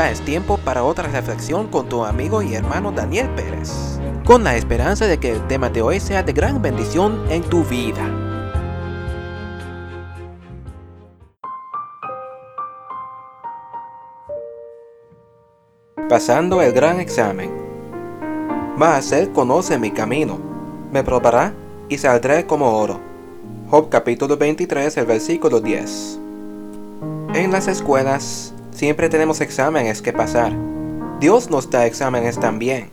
Ya es tiempo para otra reflexión con tu amigo y hermano Daniel Pérez, con la esperanza de que el tema de hoy sea de gran bendición en tu vida. Pasando el gran examen. Mas él conoce mi camino, me probará y saldré como oro. Job capítulo 23, el versículo 10. En las escuelas siempre tenemos exámenes que pasar. Dios nos da exámenes también.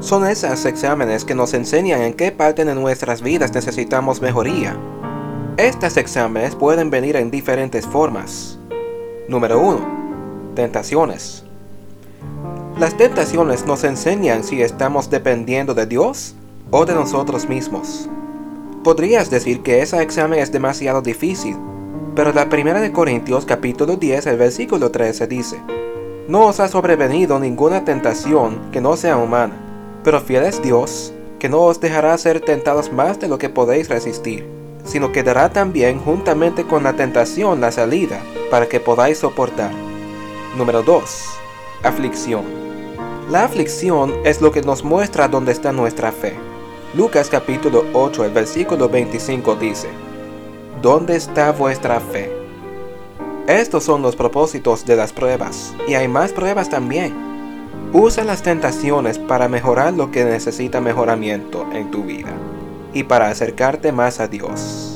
Son esos exámenes que nos enseñan en qué parte de nuestras vidas necesitamos mejoría. Estos exámenes pueden venir en diferentes formas. Número 1. Tentaciones. Las tentaciones nos enseñan si estamos dependiendo de Dios o de nosotros mismos. Podrías decir que ese examen es demasiado difícil, pero la primera de Corintios capítulo 10, el versículo 13 dice, No os ha sobrevenido ninguna tentación que no sea humana, pero fiel es Dios, que no os dejará ser tentados más de lo que podéis resistir, sino que dará también juntamente con la tentación la salida, para que podáis soportar. Número 2. Aflicción. La aflicción es lo que nos muestra dónde está nuestra fe. Lucas capítulo 8, el versículo 25 dice, ¿Dónde está vuestra fe? Estos son los propósitos de las pruebas, y hay más pruebas también. Usa las tentaciones para mejorar lo que necesita mejoramiento en tu vida y para acercarte más a Dios.